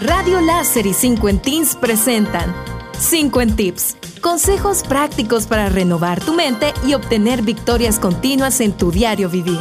Radio Láser y 5 en Teens presentan 5 en Tips. Consejos prácticos para renovar tu mente y obtener victorias continuas en tu diario vivir.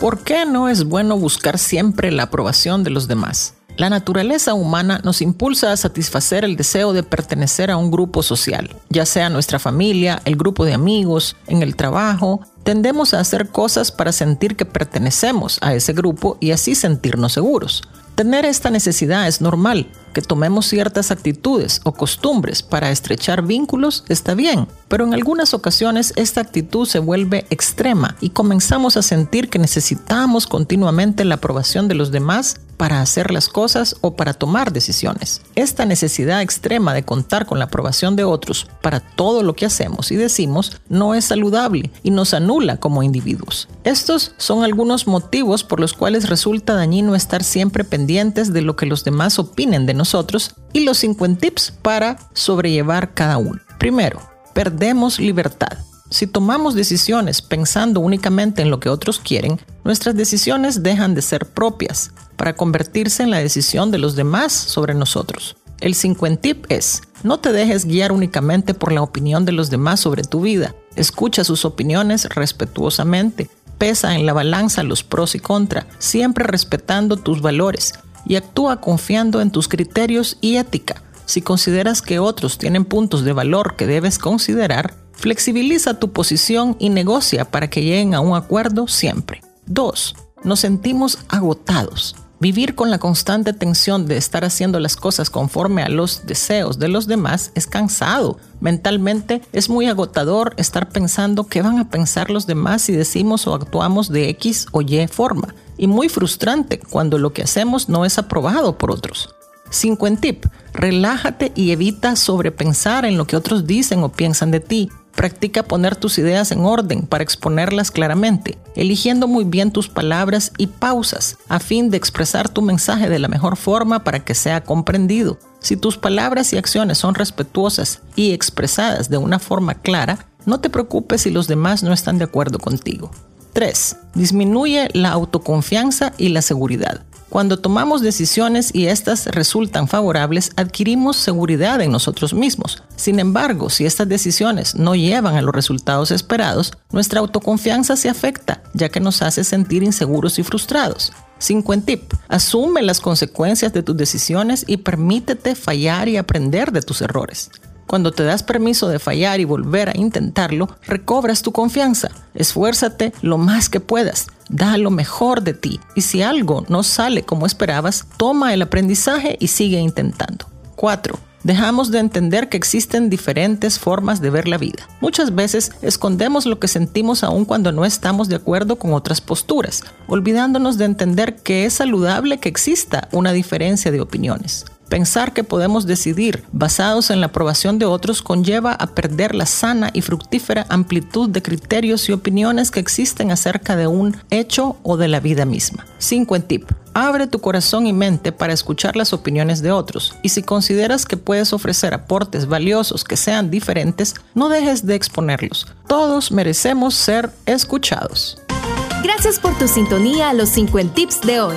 ¿Por qué no es bueno buscar siempre la aprobación de los demás? La naturaleza humana nos impulsa a satisfacer el deseo de pertenecer a un grupo social, ya sea nuestra familia, el grupo de amigos, en el trabajo. Tendemos a hacer cosas para sentir que pertenecemos a ese grupo y así sentirnos seguros. Tener esta necesidad es normal. Que tomemos ciertas actitudes o costumbres para estrechar vínculos está bien, pero en algunas ocasiones esta actitud se vuelve extrema y comenzamos a sentir que necesitamos continuamente la aprobación de los demás para hacer las cosas o para tomar decisiones. Esta necesidad extrema de contar con la aprobación de otros para todo lo que hacemos y decimos no es saludable y nos anula como individuos. Estos son algunos motivos por los cuales resulta dañino estar siempre pendientes de lo que los demás opinen de nosotros y los 50 tips para sobrellevar cada uno. Primero, perdemos libertad. Si tomamos decisiones pensando únicamente en lo que otros quieren, nuestras decisiones dejan de ser propias para convertirse en la decisión de los demás sobre nosotros. El 50 tip es, no te dejes guiar únicamente por la opinión de los demás sobre tu vida. Escucha sus opiniones respetuosamente. Pesa en la balanza los pros y contra, siempre respetando tus valores y actúa confiando en tus criterios y ética. Si consideras que otros tienen puntos de valor que debes considerar, Flexibiliza tu posición y negocia para que lleguen a un acuerdo siempre. 2. Nos sentimos agotados. Vivir con la constante tensión de estar haciendo las cosas conforme a los deseos de los demás es cansado. Mentalmente es muy agotador estar pensando qué van a pensar los demás si decimos o actuamos de X o Y forma. Y muy frustrante cuando lo que hacemos no es aprobado por otros. 5 en tip. Relájate y evita sobrepensar en lo que otros dicen o piensan de ti. Practica poner tus ideas en orden para exponerlas claramente, eligiendo muy bien tus palabras y pausas a fin de expresar tu mensaje de la mejor forma para que sea comprendido. Si tus palabras y acciones son respetuosas y expresadas de una forma clara, no te preocupes si los demás no están de acuerdo contigo. 3. Disminuye la autoconfianza y la seguridad. Cuando tomamos decisiones y estas resultan favorables, adquirimos seguridad en nosotros mismos. Sin embargo, si estas decisiones no llevan a los resultados esperados, nuestra autoconfianza se afecta, ya que nos hace sentir inseguros y frustrados. 5 tip. Asume las consecuencias de tus decisiones y permítete fallar y aprender de tus errores. Cuando te das permiso de fallar y volver a intentarlo, recobras tu confianza. Esfuérzate lo más que puedas. Da lo mejor de ti. Y si algo no sale como esperabas, toma el aprendizaje y sigue intentando. 4. Dejamos de entender que existen diferentes formas de ver la vida. Muchas veces escondemos lo que sentimos aun cuando no estamos de acuerdo con otras posturas, olvidándonos de entender que es saludable que exista una diferencia de opiniones. Pensar que podemos decidir basados en la aprobación de otros conlleva a perder la sana y fructífera amplitud de criterios y opiniones que existen acerca de un hecho o de la vida misma. 5 en tip. Abre tu corazón y mente para escuchar las opiniones de otros y si consideras que puedes ofrecer aportes valiosos que sean diferentes, no dejes de exponerlos. Todos merecemos ser escuchados. Gracias por tu sintonía a los 5 tips de hoy.